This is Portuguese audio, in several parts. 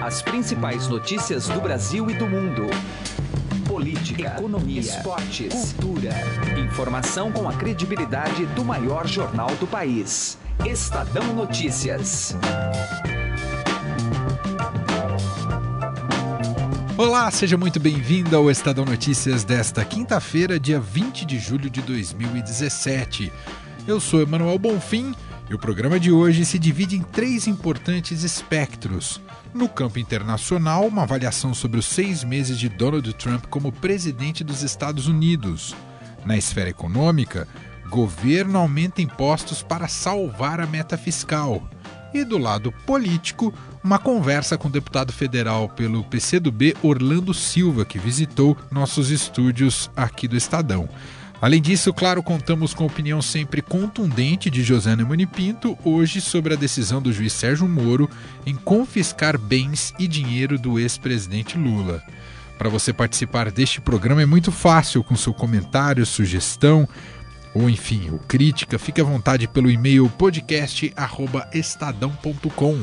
As principais notícias do Brasil e do mundo. Política, economia, esportes, cultura. Informação com a credibilidade do maior jornal do país. Estadão Notícias. Olá, seja muito bem-vindo ao Estadão Notícias desta quinta-feira, dia 20 de julho de 2017. Eu sou Emanuel Bonfim e o programa de hoje se divide em três importantes espectros. No campo internacional, uma avaliação sobre os seis meses de Donald Trump como presidente dos Estados Unidos. Na esfera econômica, governo aumenta impostos para salvar a meta fiscal. E do lado político, uma conversa com o deputado federal pelo PCdoB Orlando Silva, que visitou nossos estúdios aqui do Estadão. Além disso, claro, contamos com a opinião sempre contundente de José Neumann Pinto, hoje sobre a decisão do juiz Sérgio Moro em confiscar bens e dinheiro do ex-presidente Lula. Para você participar deste programa é muito fácil, com seu comentário, sugestão ou enfim, ou crítica, fique à vontade pelo e-mail podcast@estadão.com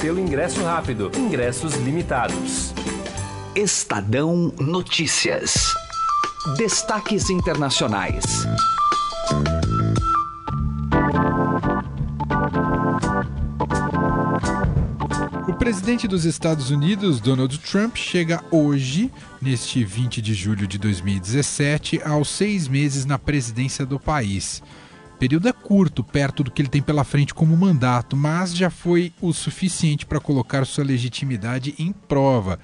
pelo ingresso rápido. Ingressos limitados. Estadão Notícias. Destaques internacionais. O presidente dos Estados Unidos, Donald Trump, chega hoje, neste 20 de julho de 2017, aos seis meses na presidência do país período é curto, perto do que ele tem pela frente como mandato, mas já foi o suficiente para colocar sua legitimidade em prova,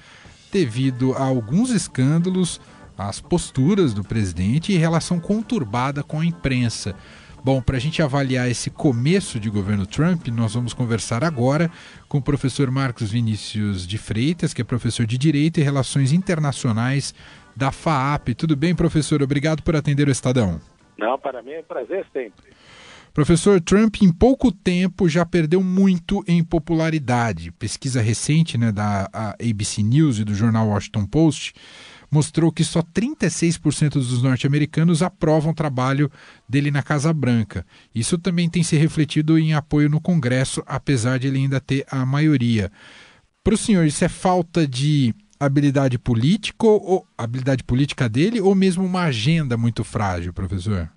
devido a alguns escândalos, as posturas do presidente e relação conturbada com a imprensa. Bom, para a gente avaliar esse começo de governo Trump, nós vamos conversar agora com o professor Marcos Vinícius de Freitas, que é professor de Direito e Relações Internacionais da FAAP. Tudo bem, professor? Obrigado por atender o Estadão. Não, para mim é um prazer sempre. Professor, Trump em pouco tempo já perdeu muito em popularidade. Pesquisa recente né, da ABC News e do jornal Washington Post mostrou que só 36% dos norte-americanos aprovam o trabalho dele na Casa Branca. Isso também tem se refletido em apoio no Congresso, apesar de ele ainda ter a maioria. Para o senhor, isso é falta de habilidade política ou habilidade política dele ou mesmo uma agenda muito frágil, professor?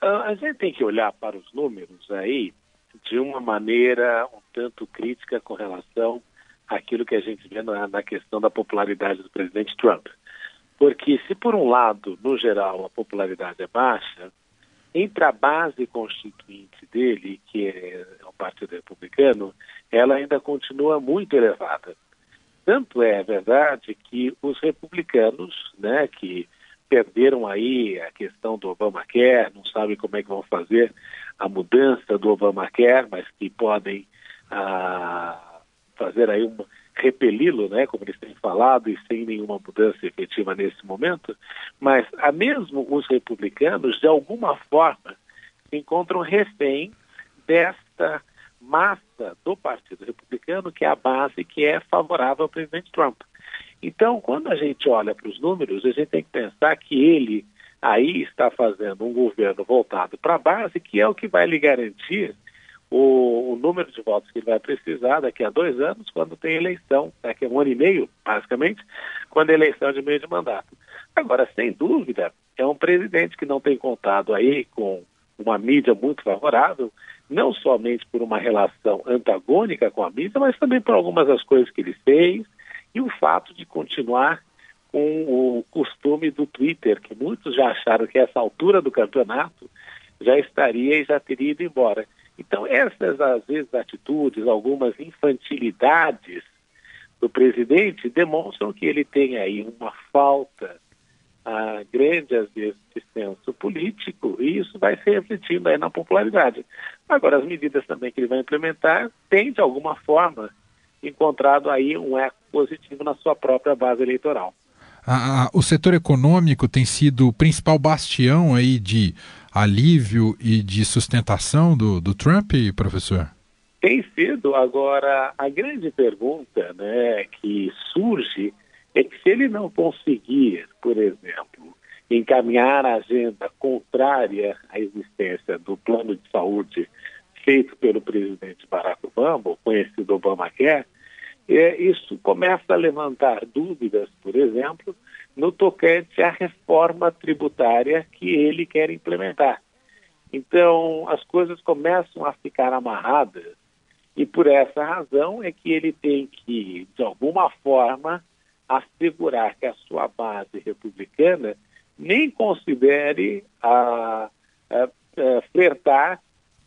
A gente tem que olhar para os números aí de uma maneira um tanto crítica com relação àquilo que a gente vê na, na questão da popularidade do presidente Trump. Porque se por um lado, no geral, a popularidade é baixa, entre a base constituinte dele, que é o Partido Republicano, ela ainda continua muito elevada. Tanto é verdade que os republicanos, né, que perderam aí a questão do Obamacare, não sabem como é que vão fazer a mudança do Obamacare, mas que podem ah, fazer aí um repeli-lo, né, como eles têm falado, e sem nenhuma mudança efetiva nesse momento, mas a mesmo os republicanos, de alguma forma, se encontram refém desta massa do Partido Republicano, que é a base que é favorável ao presidente Trump. Então, quando a gente olha para os números, a gente tem que pensar que ele aí está fazendo um governo voltado para a base, que é o que vai lhe garantir o, o, número de votos que ele vai precisar daqui a dois anos, quando tem eleição, daqui a um ano e meio, basicamente, quando a eleição de meio de mandato. Agora, sem dúvida, é um presidente que não tem contado aí com uma mídia muito favorável, não somente por uma relação antagônica com a mídia, mas também por algumas das coisas que ele fez e o fato de continuar com o costume do Twitter, que muitos já acharam que essa altura do campeonato já estaria e já teria ido embora. Então, essas, às vezes, atitudes, algumas infantilidades do presidente demonstram que ele tem aí uma falta a grande, às vezes, senso político, e isso vai se refletindo aí na popularidade. Agora, as medidas também que ele vai implementar têm, de alguma forma, encontrado aí um eco positivo na sua própria base eleitoral. A, a, o setor econômico tem sido o principal bastião aí de alívio e de sustentação do, do Trump, professor? Tem sido. Agora, a grande pergunta né, que surge é que se ele não conseguir, por exemplo, encaminhar a agenda contrária à existência do plano de saúde feito pelo presidente Barack Obama, conhecido Obamacare, é, isso começa a levantar dúvidas, por exemplo, no tocante à reforma tributária que ele quer implementar. Então, as coisas começam a ficar amarradas e por essa razão é que ele tem que, de alguma forma, assegurar que a sua base republicana nem considere a, a, a flertar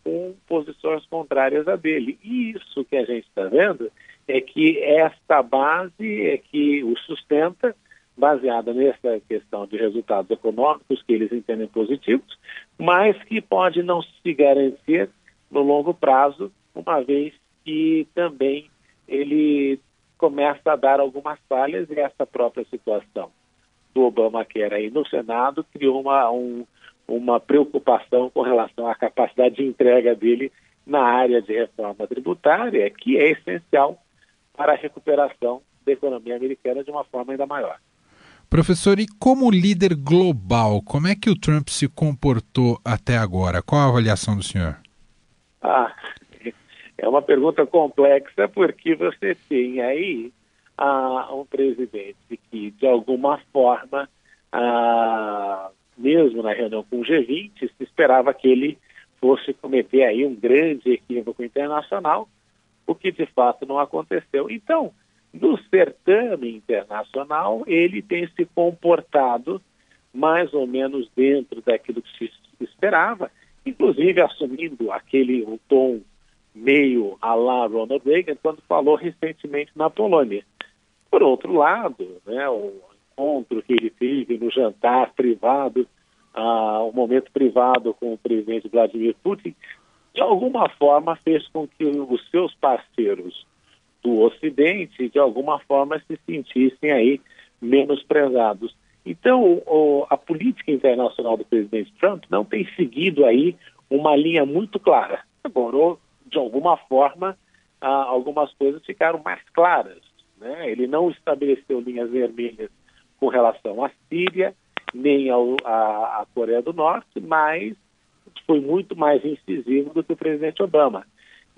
com posições contrárias a dele. E isso que a gente está vendo é que esta base é que o sustenta, baseada nessa questão de resultados econômicos que eles entendem positivos, mas que pode não se garantir no longo prazo, uma vez que também ele começa a dar algumas falhas e essa própria situação do Obama que era aí no Senado criou uma, um, uma preocupação com relação à capacidade de entrega dele na área de reforma tributária, que é essencial para a recuperação da economia americana de uma forma ainda maior. Professor, e como líder global, como é que o Trump se comportou até agora? Qual a avaliação do senhor? Ah, é uma pergunta complexa porque você tem aí ah, um presidente que, de alguma forma, ah, mesmo na reunião com o G20, se esperava que ele fosse cometer aí um grande equívoco internacional, o que de fato não aconteceu. Então, no certame internacional, ele tem se comportado mais ou menos dentro daquilo que se esperava, inclusive assumindo aquele um tom meio a lá Ronald Reagan quando falou recentemente na Polônia. Por outro lado, né, o encontro que ele teve no jantar privado, ah, um momento privado com o presidente Vladimir Putin, de alguma forma fez com que os seus parceiros do Ocidente, de alguma forma, se sentissem aí menosprezados. Então, o, a política internacional do presidente Trump não tem seguido aí uma linha muito clara. Agora, de alguma forma, ah, algumas coisas ficaram mais claras. Né? Ele não estabeleceu linhas vermelhas com relação à Síria, nem ao, à, à Coreia do Norte, mas foi muito mais incisivo do que o presidente Obama.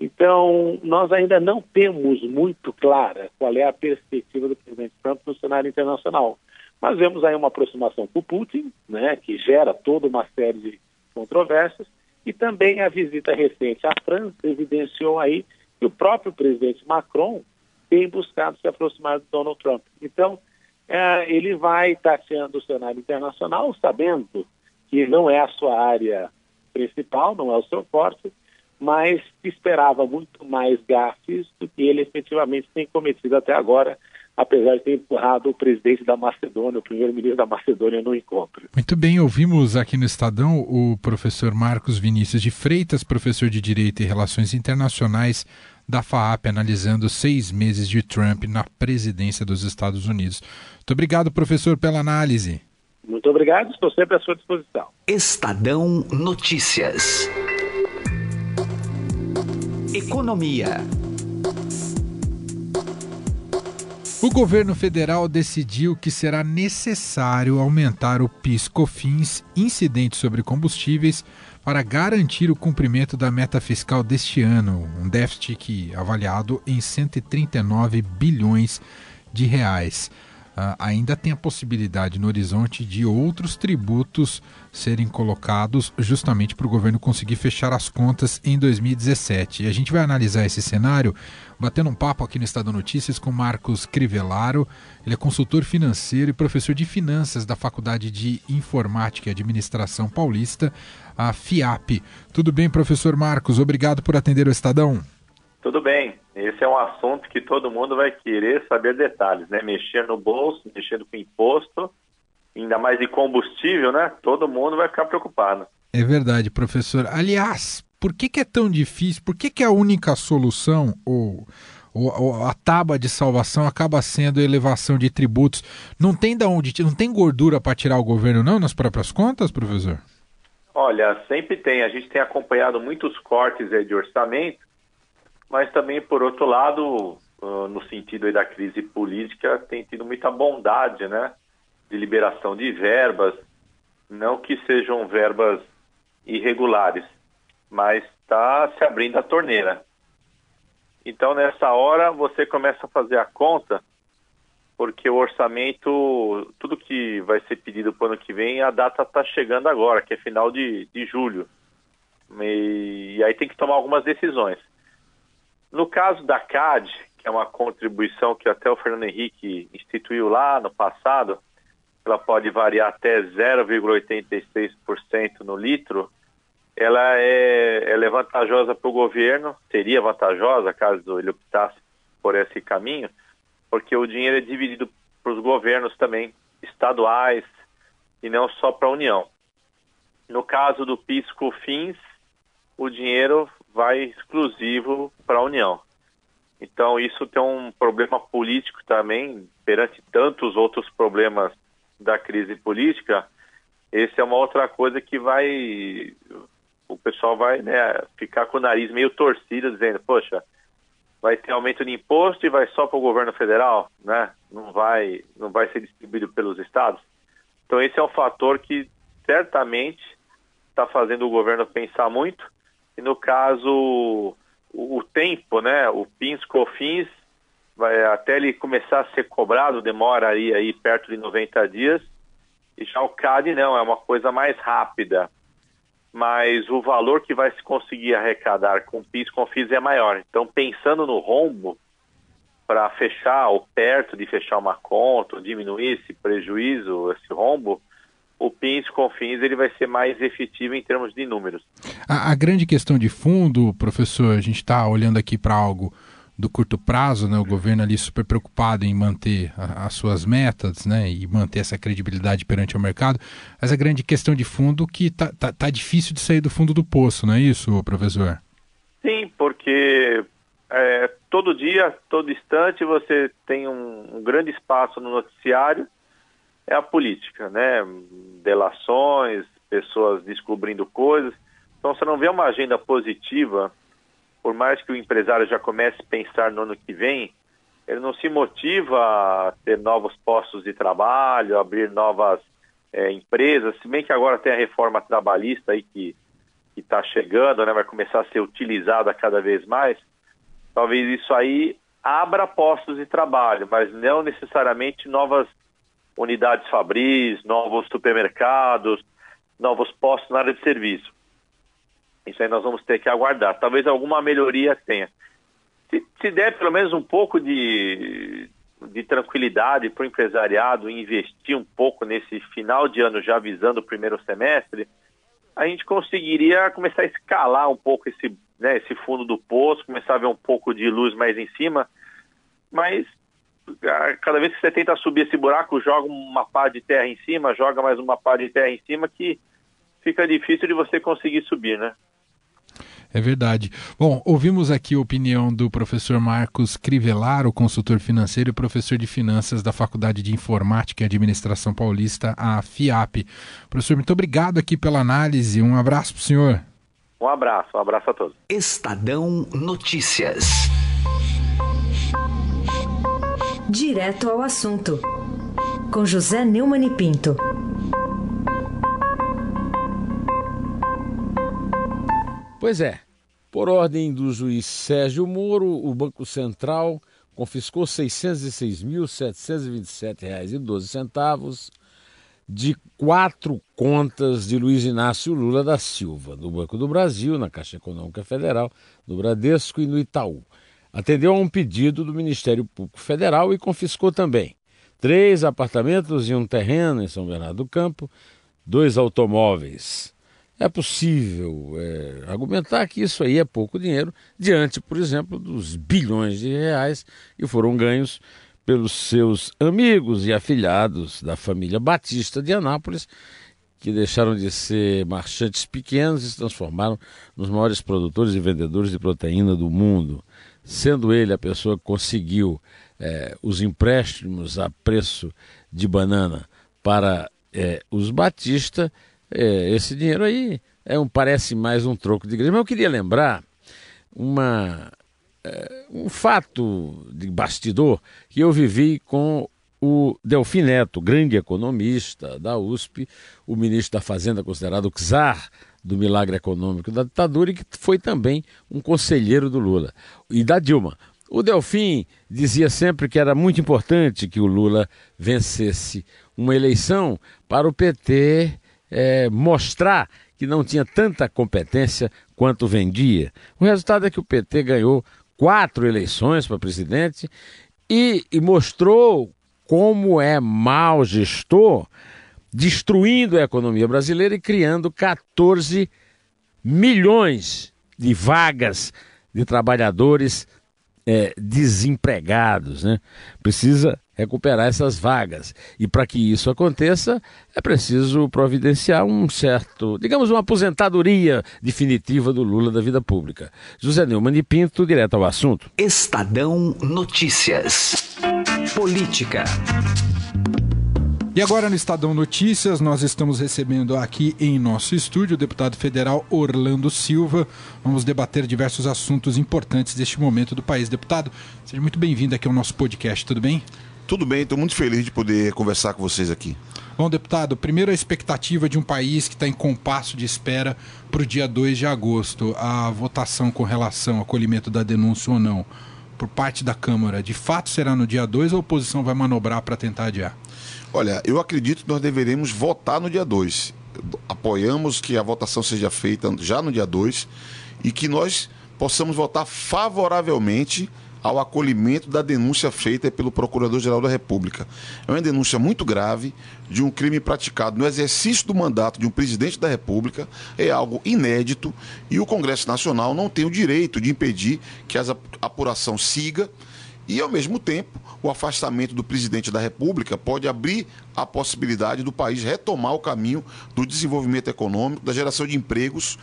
Então, nós ainda não temos muito clara qual é a perspectiva do presidente Trump no cenário internacional. Mas vemos aí uma aproximação com o Putin, né, que gera toda uma série de controvérsias, e também a visita recente à França evidenciou aí que o próprio presidente Macron tem buscado se aproximar do Donald Trump. Então, é, ele vai tateando o cenário internacional, sabendo que não é a sua área principal, não é o seu forte, mas esperava muito mais gafes do que ele efetivamente tem cometido até agora apesar de ter empurrado o presidente da Macedônia, o primeiro-ministro da Macedônia, no encontro. Muito bem, ouvimos aqui no Estadão o professor Marcos Vinícius de Freitas, professor de Direito e Relações Internacionais da FAAP, analisando seis meses de Trump na presidência dos Estados Unidos. Muito obrigado, professor, pela análise. Muito obrigado, estou sempre à sua disposição. Estadão Notícias. Economia. O governo federal decidiu que será necessário aumentar o PIS/COFINS incidente sobre combustíveis para garantir o cumprimento da meta fiscal deste ano, um déficit que avaliado em 139 bilhões de reais. Uh, ainda tem a possibilidade no horizonte de outros tributos serem colocados justamente para o governo conseguir fechar as contas em 2017. E a gente vai analisar esse cenário batendo um papo aqui no Estado Notícias com Marcos Crivellaro. Ele é consultor financeiro e professor de finanças da Faculdade de Informática e Administração Paulista, a FIAP. Tudo bem, professor Marcos? Obrigado por atender o Estadão. Tudo bem. Esse é um assunto que todo mundo vai querer saber detalhes, né? Mexer no bolso, mexendo com imposto, ainda mais de combustível, né? Todo mundo vai ficar preocupado. É verdade, professor. Aliás, por que, que é tão difícil? Por que, que a única solução, ou a tábua de salvação acaba sendo a elevação de tributos. Não tem da onde, não tem gordura para tirar o governo não nas próprias contas, professor? Olha, sempre tem. A gente tem acompanhado muitos cortes de orçamento, mas também, por outro lado, no sentido da crise política, tem tido muita bondade, né? De liberação de verbas, não que sejam verbas irregulares, mas está se abrindo a torneira. Então, nessa hora, você começa a fazer a conta, porque o orçamento, tudo que vai ser pedido para o ano que vem, a data está chegando agora, que é final de, de julho. E, e aí tem que tomar algumas decisões. No caso da CAD, que é uma contribuição que até o Fernando Henrique instituiu lá no passado, ela pode variar até 0,86% no litro, ela é, ela é vantajosa para o governo, seria vantajosa caso ele optasse por esse caminho, porque o dinheiro é dividido para os governos também, estaduais, e não só para a União. No caso do PIS-COFINS, o dinheiro vai exclusivo para a União. Então isso tem um problema político também, perante tantos outros problemas da crise política, esse é uma outra coisa que vai o pessoal vai né, ficar com o nariz meio torcido, dizendo, poxa, vai ter aumento de imposto e vai só para o governo federal, né? Não vai, não vai ser distribuído pelos estados. Então esse é um fator que certamente está fazendo o governo pensar muito. E no caso, o, o tempo, né? O PINS, COFINS, vai, até ele começar a ser cobrado, demora aí, aí perto de 90 dias. E já o CAD não, é uma coisa mais rápida mas o valor que vai se conseguir arrecadar com PIS com FIS é maior. Então, pensando no rombo, para fechar ou perto de fechar uma conta, ou diminuir esse prejuízo, esse rombo, o PIS com FIS ele vai ser mais efetivo em termos de números. A, a grande questão de fundo, professor, a gente está olhando aqui para algo do curto prazo, né, o governo ali super preocupado em manter a, as suas metas, né, e manter essa credibilidade perante o mercado, mas a grande questão de fundo que tá, tá, tá difícil de sair do fundo do poço, não é isso, professor? Sim, porque é, todo dia, todo instante, você tem um, um grande espaço no noticiário, é a política, né, delações, pessoas descobrindo coisas, então você não vê uma agenda positiva por mais que o empresário já comece a pensar no ano que vem, ele não se motiva a ter novos postos de trabalho, abrir novas é, empresas, se bem que agora tem a reforma trabalhista aí que está chegando, né, vai começar a ser utilizada cada vez mais, talvez isso aí abra postos de trabalho, mas não necessariamente novas unidades fabris, novos supermercados, novos postos na área de serviço. Isso aí nós vamos ter que aguardar. Talvez alguma melhoria tenha. Se, se der pelo menos um pouco de, de tranquilidade para o empresariado investir um pouco nesse final de ano, já visando o primeiro semestre, a gente conseguiria começar a escalar um pouco esse, né, esse fundo do poço, começar a ver um pouco de luz mais em cima. Mas cada vez que você tenta subir esse buraco, joga uma pá de terra em cima, joga mais uma pá de terra em cima, que fica difícil de você conseguir subir, né? É verdade. Bom, ouvimos aqui a opinião do professor Marcos Crivellaro, consultor financeiro e professor de finanças da Faculdade de Informática e Administração Paulista, a FIAP. Professor, muito obrigado aqui pela análise. Um abraço para o senhor. Um abraço, um abraço a todos. Estadão Notícias. Direto ao assunto. Com José Neumann e Pinto. Pois é. Por ordem do juiz Sérgio Moro, o Banco Central confiscou R$ 606.727,12 de quatro contas de Luiz Inácio Lula da Silva, no Banco do Brasil, na Caixa Econômica Federal, no Bradesco e no Itaú. Atendeu a um pedido do Ministério Público Federal e confiscou também três apartamentos e um terreno em São Bernardo do Campo, dois automóveis é possível é, argumentar que isso aí é pouco dinheiro diante, por exemplo, dos bilhões de reais que foram ganhos pelos seus amigos e afilhados da família Batista de Anápolis, que deixaram de ser marchantes pequenos e se transformaram nos maiores produtores e vendedores de proteína do mundo. Sendo ele a pessoa que conseguiu é, os empréstimos a preço de banana para é, os Batista, é, esse dinheiro aí é um, parece mais um troco de igreja. Mas eu queria lembrar uma, é, um fato de bastidor que eu vivi com o Delfim Neto, grande economista da USP, o ministro da Fazenda, considerado czar do milagre econômico da ditadura e que foi também um conselheiro do Lula e da Dilma. O Delfim dizia sempre que era muito importante que o Lula vencesse uma eleição para o PT é, mostrar que não tinha tanta competência quanto vendia. O resultado é que o PT ganhou quatro eleições para presidente e, e mostrou como é mau gestor, destruindo a economia brasileira e criando 14 milhões de vagas de trabalhadores é, desempregados. Né? Precisa recuperar essas vagas. E para que isso aconteça, é preciso providenciar um certo, digamos, uma aposentadoria definitiva do Lula da vida pública. José Neumann de Pinto, direto ao assunto. Estadão Notícias. Política. E agora no Estadão Notícias, nós estamos recebendo aqui em nosso estúdio o deputado federal Orlando Silva. Vamos debater diversos assuntos importantes deste momento do país. Deputado, seja muito bem-vindo aqui ao nosso podcast, tudo bem? Tudo bem, estou muito feliz de poder conversar com vocês aqui. Bom, deputado, primeiro a expectativa de um país que está em compasso de espera para o dia 2 de agosto, a votação com relação ao acolhimento da denúncia ou não, por parte da Câmara, de fato será no dia 2 ou a oposição vai manobrar para tentar adiar? Olha, eu acredito que nós deveremos votar no dia 2. Apoiamos que a votação seja feita já no dia 2 e que nós possamos votar favoravelmente ao acolhimento da denúncia feita pelo Procurador-Geral da República. É uma denúncia muito grave de um crime praticado no exercício do mandato de um presidente da República, é algo inédito e o Congresso Nacional não tem o direito de impedir que a apuração siga e, ao mesmo tempo, o afastamento do presidente da República pode abrir a possibilidade do país retomar o caminho do desenvolvimento econômico, da geração de empregos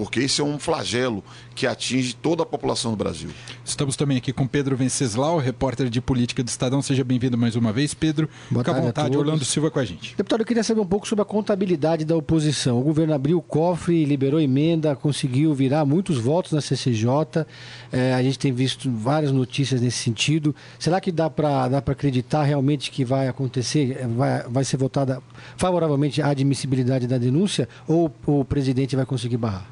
porque esse é um flagelo que atinge toda a população do Brasil. Estamos também aqui com Pedro Venceslau, repórter de política do Estadão. Seja bem-vindo mais uma vez, Pedro. Boa Fica à vontade, Orlando Silva com a gente. Deputado, eu queria saber um pouco sobre a contabilidade da oposição. O governo abriu o cofre, liberou emenda, conseguiu virar muitos votos na CCJ. É, a gente tem visto várias notícias nesse sentido. Será que dá para dá acreditar realmente que vai acontecer, vai, vai ser votada favoravelmente a admissibilidade da denúncia ou o presidente vai conseguir barrar?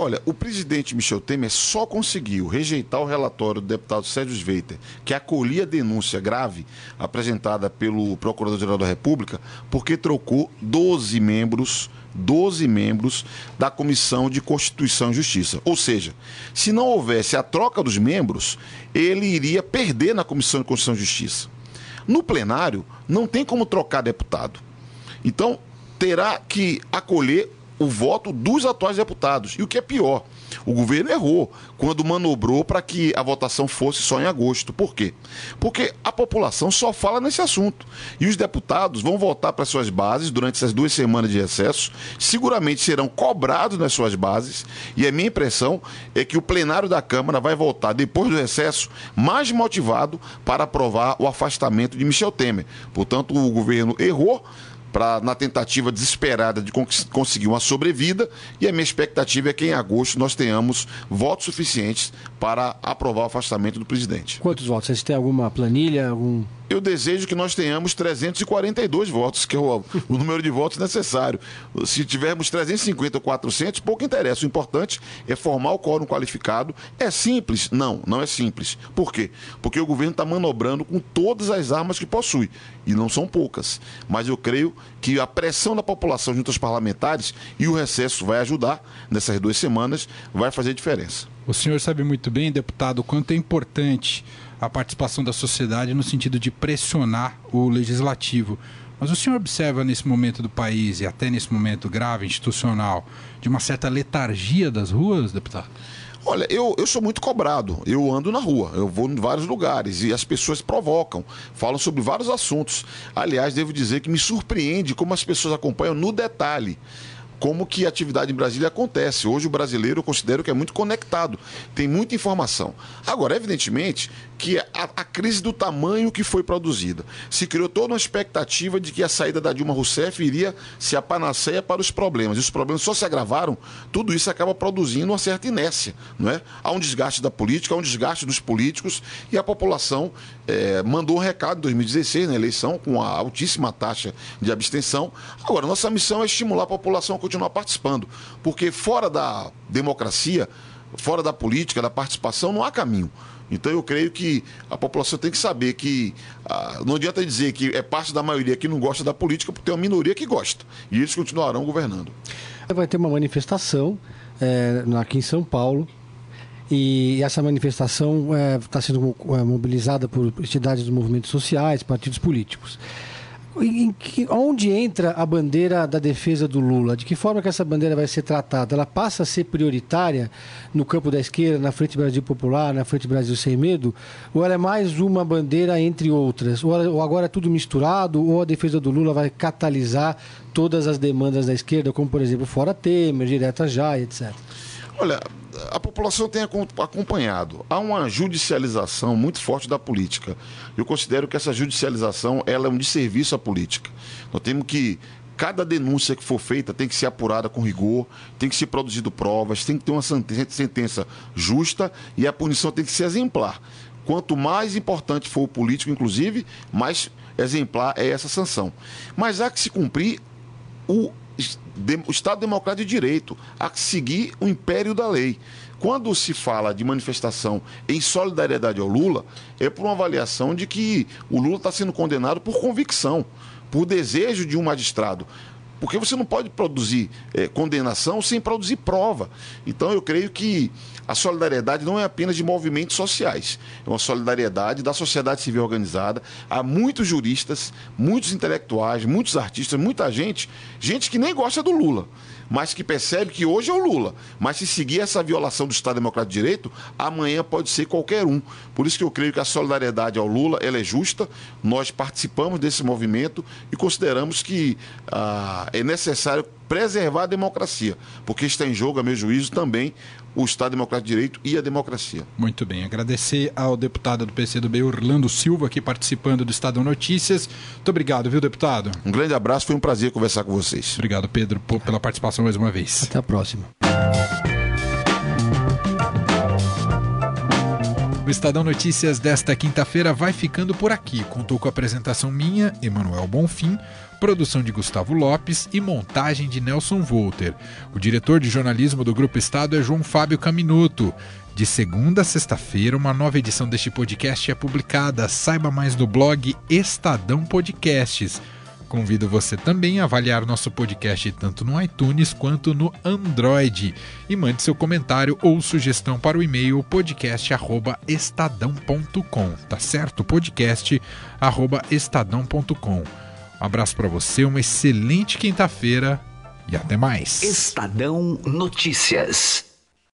Olha, o presidente Michel Temer só conseguiu rejeitar o relatório do deputado Sérgio Sveiter, que acolhia a denúncia grave apresentada pelo Procurador-Geral da República, porque trocou 12 membros 12 membros da Comissão de Constituição e Justiça. Ou seja, se não houvesse a troca dos membros, ele iria perder na Comissão de Constituição e Justiça. No plenário, não tem como trocar deputado. Então, terá que acolher o voto dos atuais deputados. E o que é pior, o governo errou quando manobrou para que a votação fosse só em agosto. Por quê? Porque a população só fala nesse assunto. E os deputados vão voltar para suas bases durante essas duas semanas de recesso, seguramente serão cobrados nas suas bases. E a minha impressão é que o plenário da Câmara vai voltar depois do recesso mais motivado para aprovar o afastamento de Michel Temer. Portanto, o governo errou pra, na tentativa desesperada de conseguir uma sobrevida. E a minha expectativa é que em agosto nós tenhamos votos suficientes para aprovar o afastamento do presidente. Quantos votos? Vocês têm alguma planilha? Algum eu desejo que nós tenhamos 342 votos, que é o, o, número de votos necessário. Se tivermos 350 ou 400, pouco interessa. O importante é formar o quórum qualificado. É simples? Não, não é simples. Por quê? Porque o governo está manobrando com todas as armas que possui. E não são poucas. Mas eu creio que a pressão da população junto aos parlamentares e o recesso vai ajudar nessas duas semanas, vai fazer diferença. O senhor sabe muito bem, deputado, o quanto é importante a participação da sociedade no sentido de pressionar o legislativo. Mas o senhor observa nesse momento do país e até nesse momento grave institucional de uma certa letargia das ruas, deputado? Olha, eu, eu sou muito cobrado. Eu ando na rua, eu vou em vários lugares e as pessoas provocam, falam sobre vários assuntos. Aliás, devo dizer que me surpreende como as pessoas acompanham no detalhe como que a atividade em Brasília acontece. Hoje o brasileiro eu considero que é muito conectado, tem muita informação. Agora, evidentemente que a, a crise do tamanho que foi produzida, se criou toda uma expectativa de que a saída da Dilma Rousseff iria ser a panaceia para os problemas. E os problemas só se agravaram, tudo isso acaba produzindo uma certa inércia, não é? Há um desgaste da política, há um desgaste dos políticos e a população é, mandou um recado em 2016 na eleição com a altíssima taxa de abstenção. Agora, nossa missão é estimular a população a continuar participando, porque fora da democracia, fora da política, da participação, não há caminho. Então eu creio que a população tem que saber que ah, não adianta dizer que é parte da maioria que não gosta da política, porque tem uma minoria que gosta. E eles continuarão governando. Vai ter uma manifestação é, aqui em São Paulo. E essa manifestação está é, sendo é, mobilizada por entidades dos movimentos sociais, partidos políticos. Em que, onde entra a bandeira da defesa do Lula? De que forma que essa bandeira vai ser tratada? Ela passa a ser prioritária no campo da esquerda, na Frente Brasil Popular, na Frente Brasil Sem Medo? Ou ela é mais uma bandeira entre outras? Ou, ou agora é tudo misturado? Ou a defesa do Lula vai catalisar todas as demandas da esquerda, como por exemplo Fora Temer, Direta Já, etc.? Olha, a população tem acompanhado. Há uma judicialização muito forte da política. Eu considero que essa judicialização ela é um desserviço à política. Nós temos que cada denúncia que for feita tem que ser apurada com rigor, tem que ser produzido provas, tem que ter uma sentença justa e a punição tem que ser exemplar. Quanto mais importante for o político, inclusive, mais exemplar é essa sanção. Mas há que se cumprir o o Estado Democrático de Direito, a seguir o império da lei. Quando se fala de manifestação em solidariedade ao Lula, é por uma avaliação de que o Lula está sendo condenado por convicção, por desejo de um magistrado. Porque você não pode produzir é, condenação sem produzir prova. Então eu creio que a solidariedade não é apenas de movimentos sociais, é uma solidariedade da sociedade civil organizada. Há muitos juristas, muitos intelectuais, muitos artistas, muita gente, gente que nem gosta do Lula mas que percebe que hoje é o Lula. Mas se seguir essa violação do Estado Democrático de Direito, amanhã pode ser qualquer um. Por isso que eu creio que a solidariedade ao Lula ela é justa. Nós participamos desse movimento e consideramos que ah, é necessário preservar a democracia, porque está em jogo, a meu juízo, também o Estado Democrático de Direito e a democracia. Muito bem, agradecer ao deputado do PCdoB, Orlando Silva, aqui participando do Estado Notícias. Muito obrigado, viu, deputado? Um grande abraço, foi um prazer conversar com vocês. Obrigado, Pedro, pela participação mais uma vez. Até a próxima. O Estadão Notícias desta quinta-feira vai ficando por aqui. Contou com a apresentação minha, Emanuel Bonfim, produção de Gustavo Lopes e montagem de Nelson Volter. O diretor de jornalismo do Grupo Estado é João Fábio Caminuto. De segunda a sexta-feira, uma nova edição deste podcast é publicada. Saiba mais no blog Estadão Podcasts Convido você também a avaliar nosso podcast tanto no iTunes quanto no Android. E mande seu comentário ou sugestão para o e-mail podcast@estadão.com, tá certo? podcast@estadão.com. Um abraço para você, uma excelente quinta-feira e até mais. Estadão Notícias.